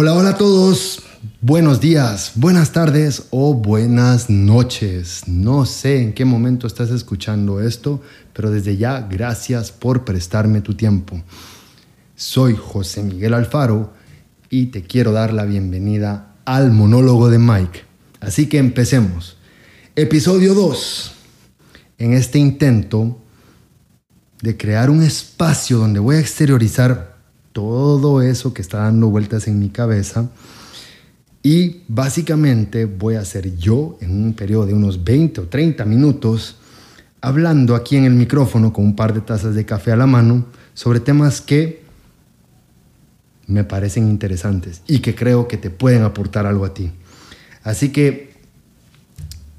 Hola, hola a todos. Buenos días, buenas tardes o buenas noches. No sé en qué momento estás escuchando esto, pero desde ya gracias por prestarme tu tiempo. Soy José Miguel Alfaro y te quiero dar la bienvenida al monólogo de Mike. Así que empecemos. Episodio 2. En este intento de crear un espacio donde voy a exteriorizar todo eso que está dando vueltas en mi cabeza. Y básicamente voy a ser yo en un periodo de unos 20 o 30 minutos hablando aquí en el micrófono con un par de tazas de café a la mano sobre temas que me parecen interesantes y que creo que te pueden aportar algo a ti. Así que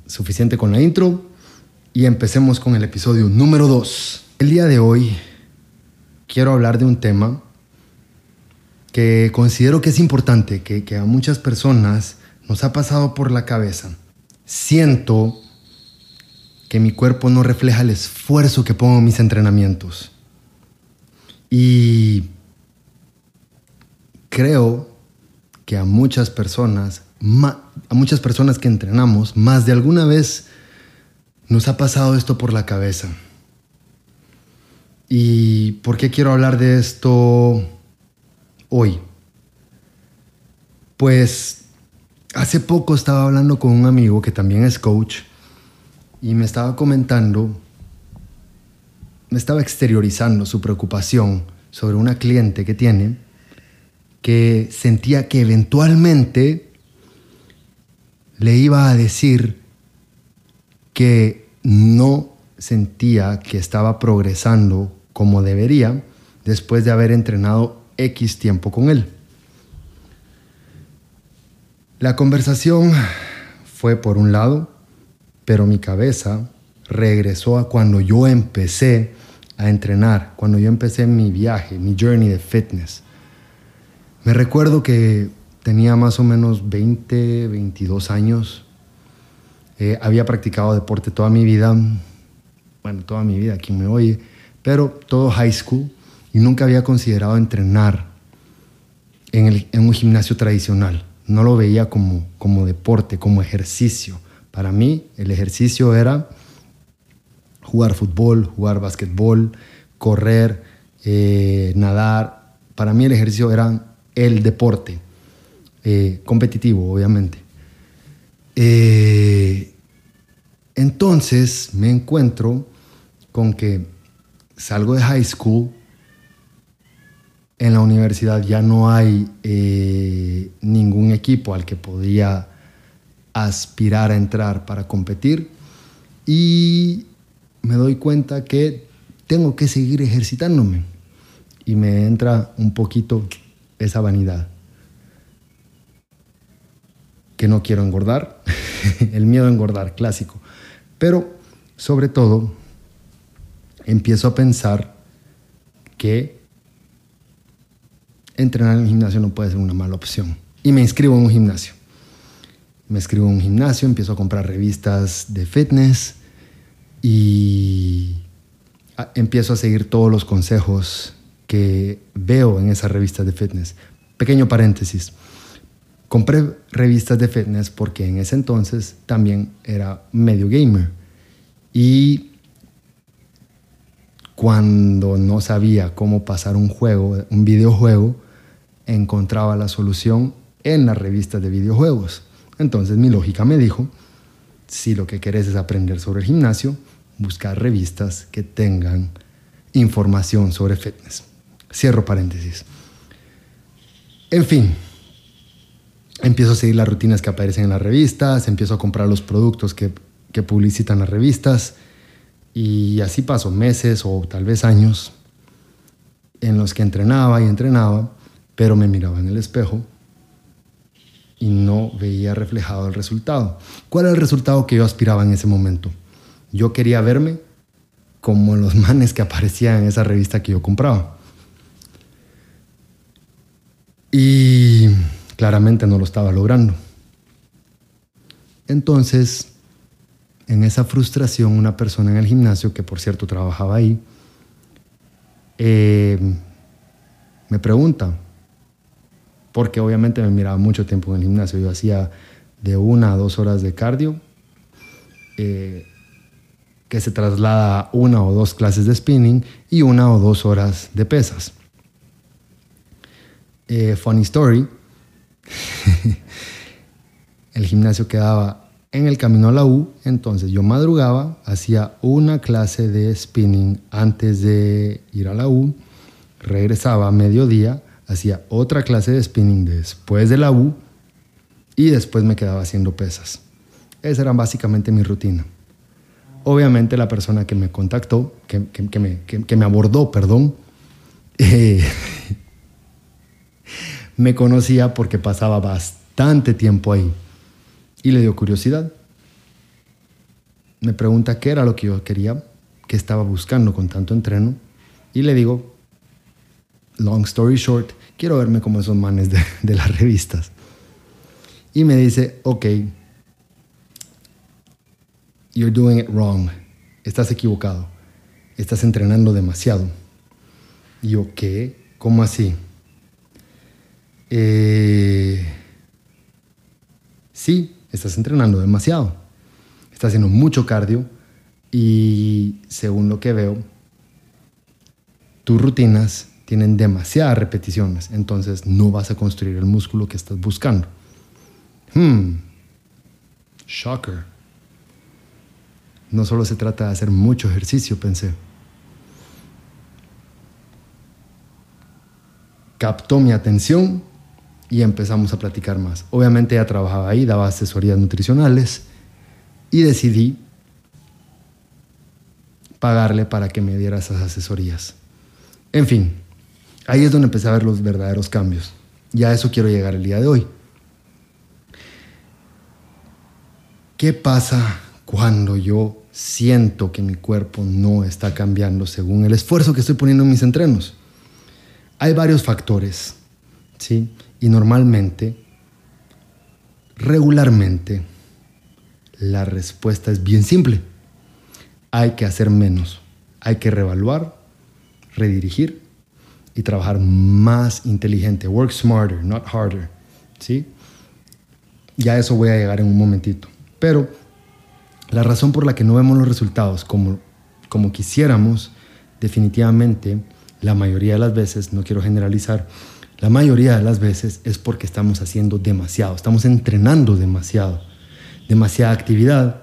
suficiente con la intro y empecemos con el episodio número 2. El día de hoy quiero hablar de un tema considero que es importante, que, que a muchas personas nos ha pasado por la cabeza. Siento que mi cuerpo no refleja el esfuerzo que pongo en mis entrenamientos. Y creo que a muchas personas, a muchas personas que entrenamos, más de alguna vez nos ha pasado esto por la cabeza. ¿Y por qué quiero hablar de esto hoy? Pues hace poco estaba hablando con un amigo que también es coach y me estaba comentando, me estaba exteriorizando su preocupación sobre una cliente que tiene que sentía que eventualmente le iba a decir que no sentía que estaba progresando como debería después de haber entrenado X tiempo con él. La conversación fue por un lado, pero mi cabeza regresó a cuando yo empecé a entrenar, cuando yo empecé mi viaje, mi journey de fitness. Me recuerdo que tenía más o menos 20, 22 años. Eh, había practicado deporte toda mi vida, bueno, toda mi vida, quien me oye, pero todo high school y nunca había considerado entrenar en, en un gimnasio tradicional. No lo veía como, como deporte, como ejercicio. Para mí el ejercicio era jugar fútbol, jugar básquetbol, correr, eh, nadar. Para mí el ejercicio era el deporte, eh, competitivo obviamente. Eh, entonces me encuentro con que salgo de high school, en la universidad ya no hay eh, ningún equipo al que podía aspirar a entrar para competir y me doy cuenta que tengo que seguir ejercitándome y me entra un poquito esa vanidad. Que no quiero engordar, el miedo a engordar, clásico. Pero sobre todo, empiezo a pensar que entrenar en el gimnasio no puede ser una mala opción. Y me inscribo en un gimnasio. Me inscribo en un gimnasio, empiezo a comprar revistas de fitness y empiezo a seguir todos los consejos que veo en esas revistas de fitness. Pequeño paréntesis. Compré revistas de fitness porque en ese entonces también era medio gamer. Y cuando no sabía cómo pasar un juego, un videojuego, encontraba la solución en las revistas de videojuegos. Entonces mi lógica me dijo, si lo que querés es aprender sobre el gimnasio, buscar revistas que tengan información sobre fitness. Cierro paréntesis. En fin, empiezo a seguir las rutinas que aparecen en las revistas, empiezo a comprar los productos que, que publicitan las revistas y así paso meses o tal vez años en los que entrenaba y entrenaba, pero me miraba en el espejo y no veía reflejado el resultado. ¿Cuál era el resultado que yo aspiraba en ese momento? Yo quería verme como los manes que aparecían en esa revista que yo compraba. Y claramente no lo estaba logrando. Entonces, en esa frustración, una persona en el gimnasio, que por cierto trabajaba ahí, eh, me pregunta, porque obviamente me miraba mucho tiempo en el gimnasio. Yo hacía de una a dos horas de cardio, eh, que se traslada a una o dos clases de spinning y una o dos horas de pesas. Eh, funny story, el gimnasio quedaba en el camino a la U, entonces yo madrugaba, hacía una clase de spinning antes de ir a la U, regresaba a mediodía, hacía otra clase de spinning después de la U y después me quedaba haciendo pesas. Esa era básicamente mi rutina. Obviamente la persona que me contactó, que, me, abordó, perdón, eh, me conocía porque pasaba bastante tiempo ahí y le dio curiosidad. Me pregunta qué era lo que yo quería, qué estaba buscando con tanto entreno y le digo, long story short, quiero verme como esos manes de, las revistas. Y me dice, ok, you're doing it wrong. Estás equivocado. Estás entrenando demasiado. Y yo, ¿qué? ¿Cómo así? Eh, sí, estás entrenando demasiado. Estás haciendo mucho cardio y según lo que veo, tus rutinas tienen demasiadas repeticiones, entonces no vas a construir el músculo que estás buscando. Hmm, shocker. No solo se trata de hacer mucho ejercicio, pensé. Captó mi atención y empezamos a platicar más. Obviamente ella trabajaba ahí, daba asesorías nutricionales y decidí pagarle para que me diera esas asesorías. En fin, ahí es donde empecé a ver los verdaderos cambios. Y a eso quiero llegar el día de hoy. ¿Qué pasa cuando yo siento que mi cuerpo no está cambiando según el esfuerzo que estoy poniendo en mis entrenos? Hay varios factores, ¿sí? Y normalmente, regularmente, la respuesta es bien simple. Hay que hacer menos. Hay que reevaluar, redirigir y trabajar más inteligente. Work smarter, not harder. ¿Sí? Ya eso voy a llegar en un momentito. Pero la razón por la que no vemos los resultados como, como quisiéramos, definitivamente, la mayoría de las veces, no quiero generalizar, la mayoría de las veces es porque estamos haciendo demasiado, estamos entrenando demasiado, demasiada actividad.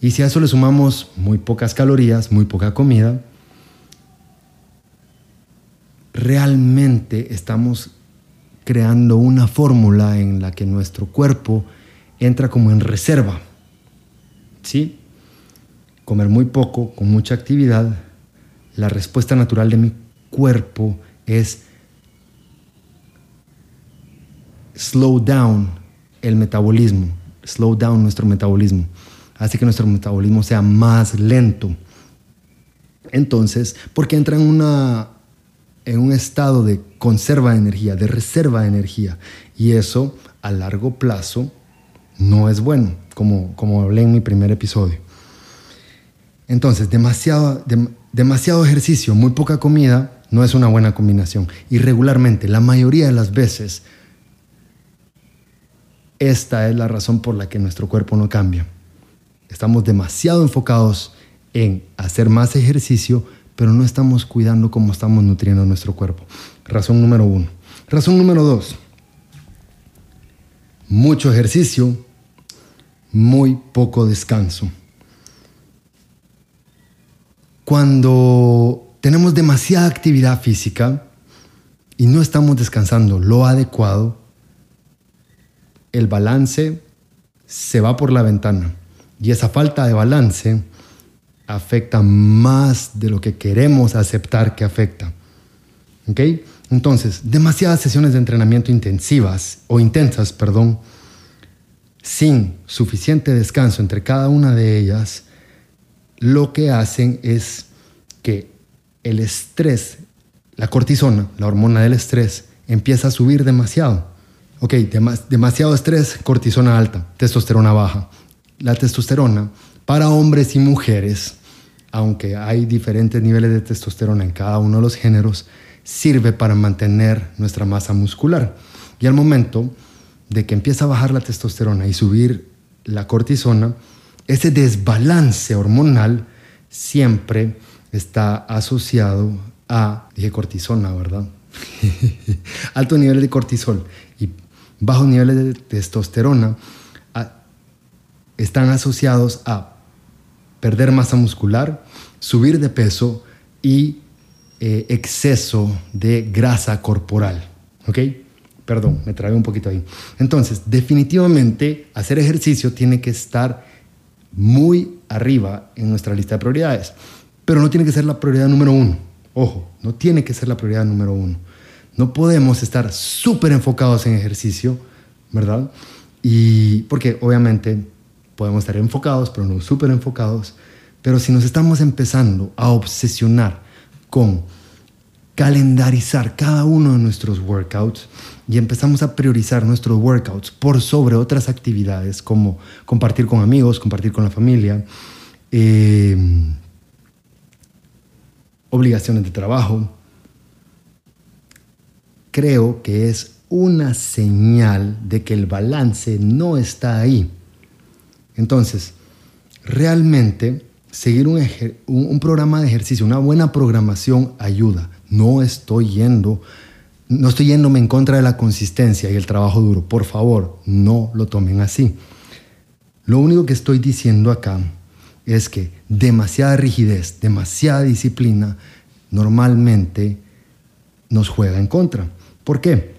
Y si a eso le sumamos muy pocas calorías, muy poca comida, realmente estamos creando una fórmula en la que nuestro cuerpo entra como en reserva. ¿Sí? Comer muy poco, con mucha actividad, la respuesta natural de mi cuerpo es slow down el metabolismo, slow down nuestro metabolismo, hace que nuestro metabolismo sea más lento. Entonces, porque entra en, una, en un estado de conserva de energía, de reserva de energía, y eso a largo plazo no es bueno, como, como hablé en mi primer episodio. Entonces, demasiado, demasiado ejercicio, muy poca comida, no es una buena combinación. Y regularmente, la mayoría de las veces, esta es la razón por la que nuestro cuerpo no cambia. Estamos demasiado enfocados en hacer más ejercicio, pero no estamos cuidando cómo estamos nutriendo nuestro cuerpo. Razón número uno. Razón número dos. Mucho ejercicio, muy poco descanso. Cuando tenemos demasiada actividad física y no estamos descansando lo adecuado, el balance se va por la ventana y esa falta de balance afecta más de lo que queremos aceptar que afecta. ¿Ok? Entonces, demasiadas sesiones de entrenamiento intensivas o intensas, perdón, sin suficiente descanso entre cada una de ellas, lo que hacen es que el estrés, la cortisona, la hormona del estrés, empieza a subir demasiado. Ok, demasiado estrés, cortisona alta, testosterona baja. La testosterona para hombres y mujeres, aunque hay diferentes niveles de testosterona en cada uno de los géneros, sirve para mantener nuestra masa muscular. Y al momento de que empieza a bajar la testosterona y subir la cortisona, ese desbalance hormonal siempre está asociado a, dije cortisona, ¿verdad? Altos niveles de cortisol y bajos niveles de testosterona están asociados a perder masa muscular, subir de peso y eh, exceso de grasa corporal. ¿Ok? Perdón, me trae un poquito ahí. Entonces, definitivamente hacer ejercicio tiene que estar muy arriba en nuestra lista de prioridades, pero no tiene que ser la prioridad número uno. Ojo, no tiene que ser la prioridad número uno. No podemos estar súper enfocados en ejercicio, ¿verdad? Y porque obviamente podemos estar enfocados, pero no súper enfocados. Pero si nos estamos empezando a obsesionar con calendarizar cada uno de nuestros workouts y empezamos a priorizar nuestros workouts por sobre otras actividades como compartir con amigos, compartir con la familia, eh, obligaciones de trabajo, creo que es una señal de que el balance no está ahí. Entonces, realmente seguir un, programa de ejercicio, una buena programación ayuda. No estoy yendo, no estoy yéndome en contra de la consistencia y el trabajo duro. Por favor, no lo tomen así. Lo único que estoy diciendo acá es que demasiada rigidez, demasiada disciplina normalmente nos juega en contra. ¿Por qué?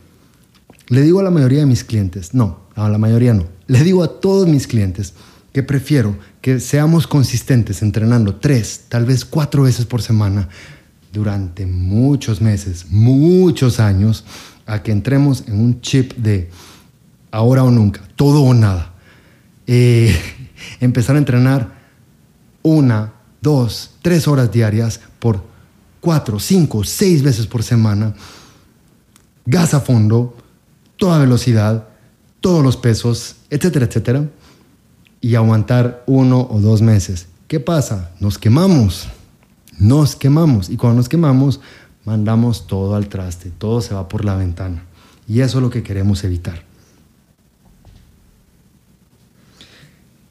Le digo a la mayoría de mis clientes, no, a la mayoría no, le digo a todos mis clientes, que prefiero que seamos consistentes entrenando tres, tal vez cuatro veces por semana durante muchos meses, muchos años, a que entremos en un chip de ahora o nunca, todo o nada. Eh, empezar a entrenar una, dos, tres horas diarias por cuatro, cinco, seis veces por semana, gas a fondo, toda velocidad, todos los pesos, etcétera, etcétera y aguantar uno o dos meses. ¿Qué pasa? Nos quemamos, nos quemamos y cuando nos quemamos mandamos todo al traste, todo se va por la ventana y eso es lo que queremos evitar.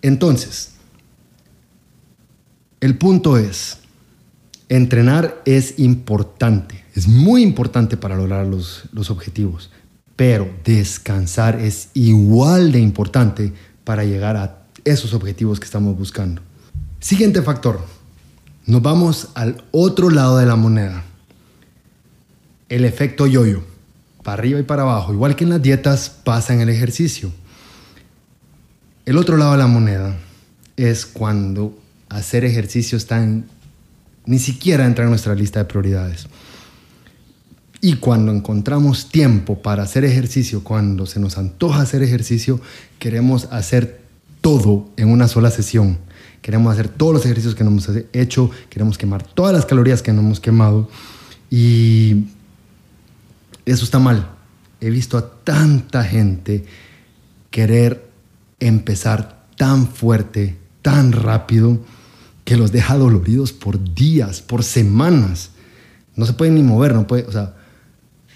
Entonces, el punto es, entrenar es importante, es muy importante para lograr los, los objetivos, pero descansar es igual de importante para llegar a esos objetivos que estamos buscando. Siguiente factor. Nos vamos al otro lado de la moneda. El efecto yoyo. Para arriba y para abajo. Igual que en las dietas pasa en el ejercicio. El otro lado de la moneda es cuando hacer ejercicio está ni siquiera entra en nuestra lista de prioridades. Y cuando encontramos tiempo para hacer ejercicio, cuando se nos antoja hacer ejercicio, queremos hacer todo en una sola sesión. Queremos hacer todos los ejercicios que no hemos hecho, queremos quemar todas las calorías que no hemos quemado y eso está mal. He visto a tanta gente querer empezar tan fuerte, tan rápido, que los deja doloridos por días, por semanas. No se pueden ni mover, no puede, o sea,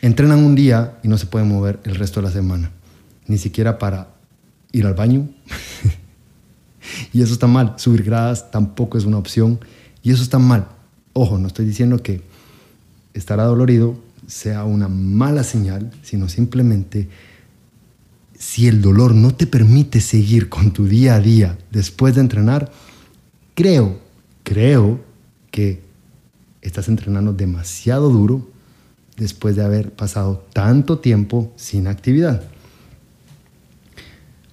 entrenan un día y no se pueden mover el resto de la semana, ni siquiera para ir al baño. y eso está mal. Subir gradas tampoco es una opción. Y eso está mal. Ojo, no estoy diciendo que estar adolorido sea una mala señal, sino simplemente si el dolor no te permite seguir con tu día a día después de entrenar, creo, creo que estás entrenando demasiado duro después de haber pasado tanto tiempo sin actividad.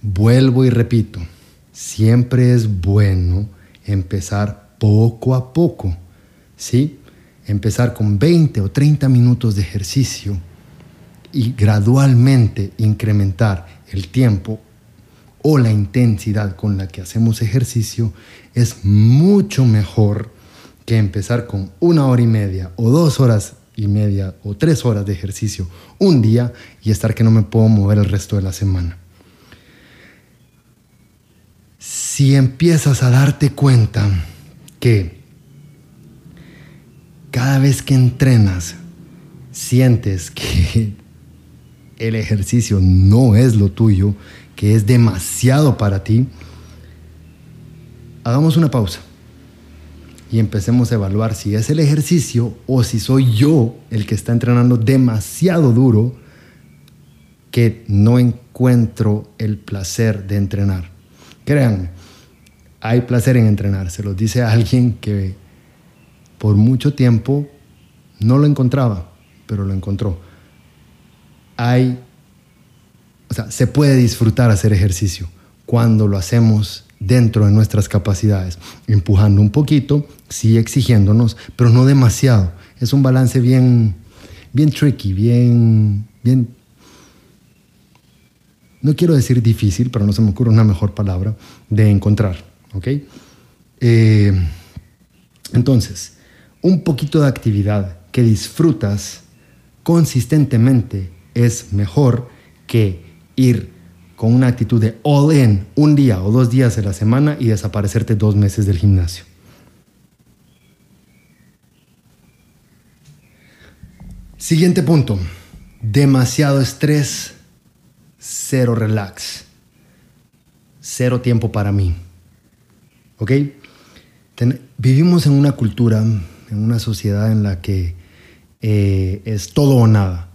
Vuelvo y repito, siempre es bueno empezar poco a poco, ¿sí? Empezar con 20 o 30 minutos de ejercicio y gradualmente incrementar el tiempo o la intensidad con la que hacemos ejercicio es mucho mejor que empezar con una hora y media o dos horas y media o tres horas de ejercicio un día y estar que no me puedo mover el resto de la semana si empiezas a darte cuenta que cada vez que entrenas sientes que el ejercicio no es lo tuyo, que es demasiado para ti, hagamos una pausa y empecemos a evaluar si es el ejercicio o si soy yo el que está entrenando demasiado duro que no encuentro el placer de entrenar. Créanme, hay placer en entrenar, se lo dice alguien que por mucho tiempo no lo encontraba, pero lo encontró. Hay, o sea, se puede disfrutar hacer ejercicio cuando lo hacemos dentro de nuestras capacidades, empujando un poquito, sí exigiéndonos, pero no demasiado. Es un balance bien, bien tricky, bien, bien, no quiero decir difícil, pero no se me ocurre una mejor palabra de encontrar, ¿ok? Eh, entonces, un poquito de actividad que disfrutas consistentemente es mejor que ir con una actitud de all in un día o dos días de la semana y desaparecerte dos meses del gimnasio. Siguiente punto. Demasiado estrés, cero relax, cero tiempo para mí. ¿Ok? vivimos en una cultura, en una sociedad en la que eh, es todo o nada.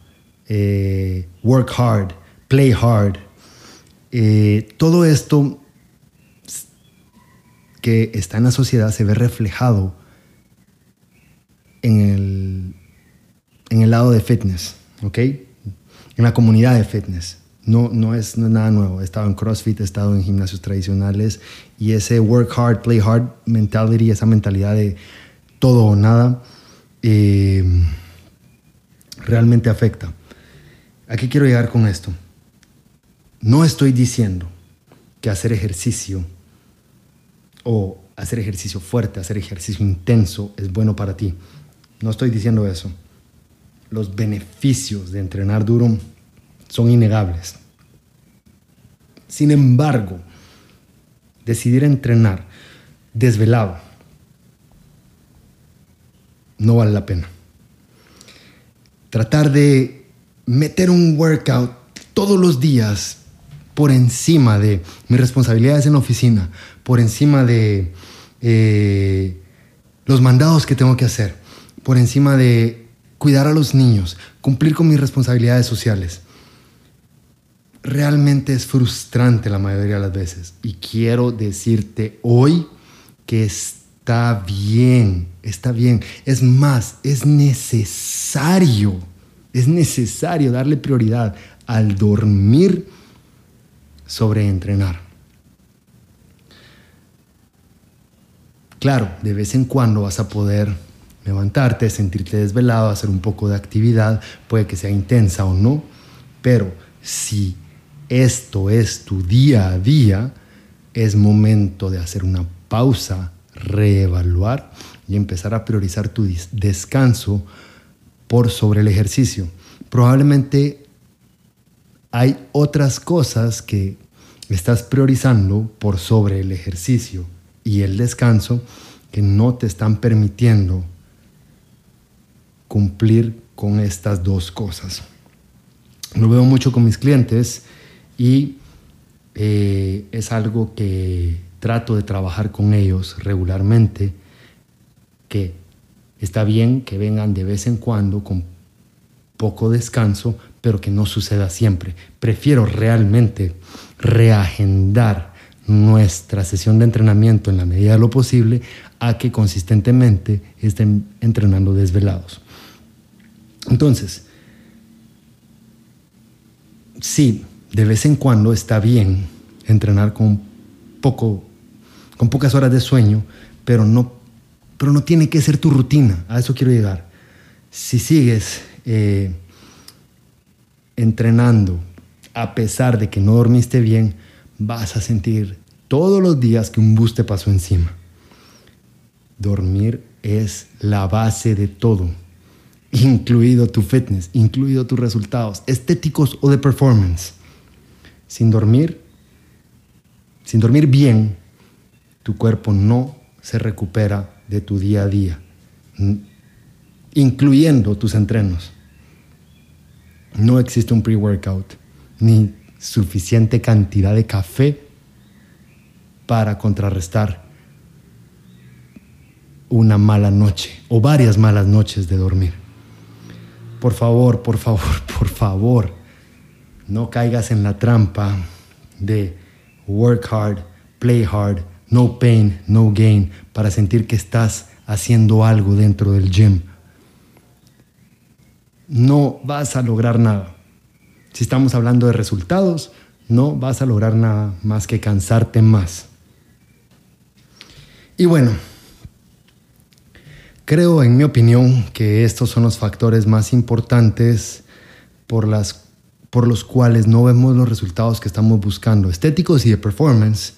Eh, work hard, play hard, eh, todo esto que está en la sociedad se ve reflejado en el, en el lado de fitness, ¿ok? En la comunidad de fitness. No, no, es, nada nuevo. He estado en CrossFit, he estado en gimnasios tradicionales y ese work hard, play hard mentality, esa mentalidad de todo o nada, eh, realmente afecta. ¿A qué quiero llegar con esto? No estoy diciendo que hacer ejercicio o hacer ejercicio fuerte, hacer ejercicio intenso es bueno para ti. No estoy diciendo eso. Los beneficios de entrenar duro son innegables. Sin embargo, decidir entrenar desvelado no vale la pena. Tratar de meter un workout todos los días por encima de mis responsabilidades en la oficina, por encima de eh, los mandados que tengo que hacer, por encima de cuidar a los niños, cumplir con mis responsabilidades sociales. Realmente es frustrante la mayoría de las veces. Y quiero decirte hoy que está bien, está bien. Es más, es necesario, es necesario darle prioridad al dormir sobre entrenar. Claro, de vez en cuando vas a poder levantarte, sentirte desvelado, hacer un poco de actividad, puede que sea intensa o no, pero si esto es tu día a día, es momento de hacer una pausa, reevaluar y empezar a priorizar tu descanso por sobre el ejercicio. Probablemente hay otras cosas que estás priorizando por sobre el ejercicio y el descanso que no te están permitiendo cumplir con estas dos cosas. Lo veo mucho con mis clientes y eh, es algo que trato de trabajar con ellos regularmente, que está bien que vengan de vez en cuando con poco descanso, pero que no suceda siempre. Prefiero realmente reagendar nuestra sesión de entrenamiento en la medida de lo posible a que consistentemente estén entrenando desvelados. Entonces, sí, de vez en cuando está bien entrenar con poco, con pocas horas de sueño, pero no, pero no tiene que ser tu rutina. A eso quiero llegar. Si sigues eh, entrenando a pesar de que no dormiste bien, vas a sentir todos los días que un bus te pasó encima. Dormir es la base de todo, incluido tu fitness, incluido tus resultados estéticos o de performance. Sin dormir, sin dormir bien, tu cuerpo no se recupera de tu día a día, incluyendo tus entrenos. no existe un pre-workout ni suficiente cantidad de café para contrarrestar una mala noche o varias malas noches de dormir. Por favor, por favor, por favor, no caigas en la trampa de work hard, play hard, no pain, no gain, para sentir que estás haciendo algo dentro del gym. No vas a lograr nada. Si estamos hablando de resultados, no vas a lograr nada más que cansarte más. Y bueno, creo en mi opinión que estos son los factores más importantes por, las, por los cuales no vemos los resultados que estamos buscando, estéticos y de performance,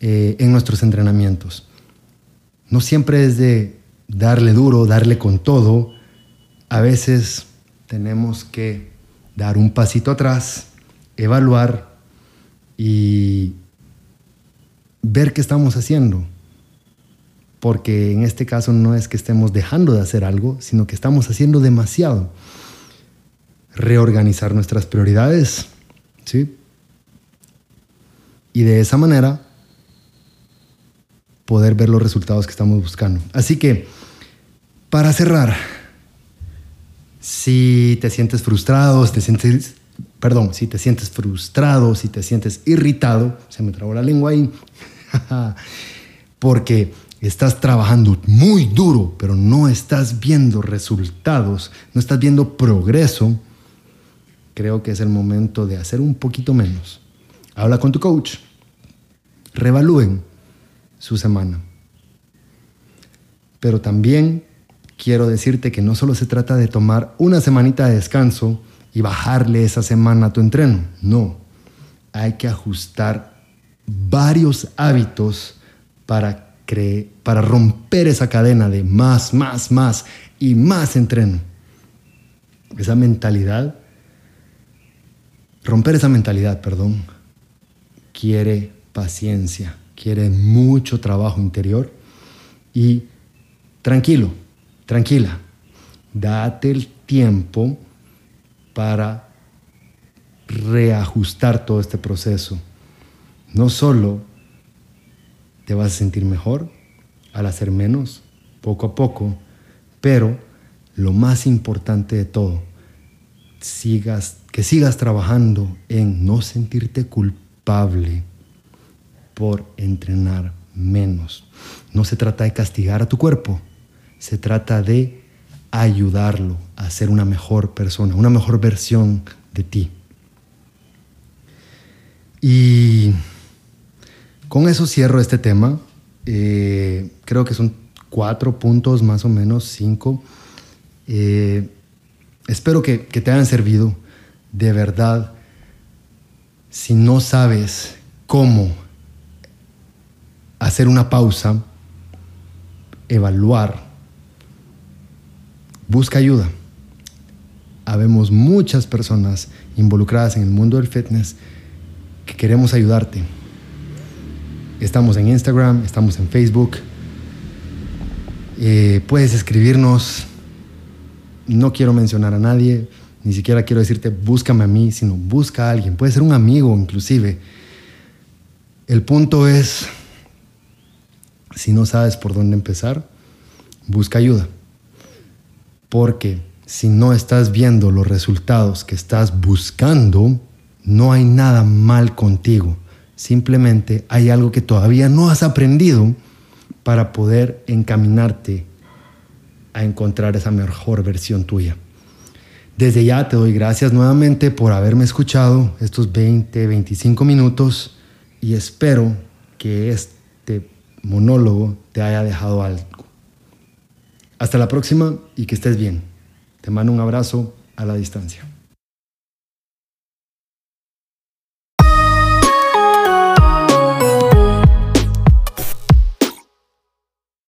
eh, en nuestros entrenamientos. No siempre es de darle duro, darle con todo. A veces tenemos que dar un pasito atrás, evaluar y ver qué estamos haciendo. Porque en este caso no es que estemos dejando de hacer algo, sino que estamos haciendo demasiado. Reorganizar nuestras prioridades, ¿sí? Y de esa manera poder ver los resultados que estamos buscando. Así que, para cerrar, si te sientes frustrado, si te sientes, perdón, si te sientes frustrado, si te sientes irritado, se me trabó la lengua ahí, porque estás trabajando muy duro, pero no estás viendo resultados, no estás viendo progreso, creo que es el momento de hacer un poquito menos. Habla con tu coach, revalúen su semana. Pero también quiero decirte que no solo se trata de tomar una semanita de descanso y bajarle esa semana a tu entreno, no. Hay que ajustar varios hábitos para, para romper esa cadena de más, más, más y más entreno. Esa mentalidad, romper esa mentalidad, perdón, quiere paciencia quiere mucho trabajo interior y tranquilo, tranquila, date el tiempo para reajustar todo este proceso. No solo te vas a sentir mejor al hacer menos, poco a poco, pero lo más importante de todo, sigas, que sigas trabajando en no sentirte culpable por entrenar menos. No se trata de castigar a tu cuerpo, se trata de ayudarlo a ser una mejor persona, una mejor versión de ti. Y con eso cierro este tema. Eh, creo que son cuatro puntos, más o menos cinco. Eh, espero que te hayan servido. De verdad, si no sabes cómo hacer una pausa, evaluar, busca ayuda. Habemos muchas personas involucradas en el mundo del fitness que queremos ayudarte. Estamos en Instagram, estamos en Facebook. Eh, puedes escribirnos. No quiero mencionar a nadie, ni siquiera quiero decirte búscame a mí, sino busca a alguien. Puede ser un amigo inclusive. El punto es si no sabes por dónde empezar, busca ayuda. Porque si no estás viendo los resultados que estás buscando, no hay nada mal contigo. Simplemente hay algo que todavía no has aprendido para poder encaminarte a encontrar esa mejor versión tuya. Desde ya te doy gracias nuevamente por haberme escuchado estos 20, 25 minutos y espero que este monólogo te haya dejado algo. Hasta la próxima y que estés bien. Te mando un abrazo a la distancia.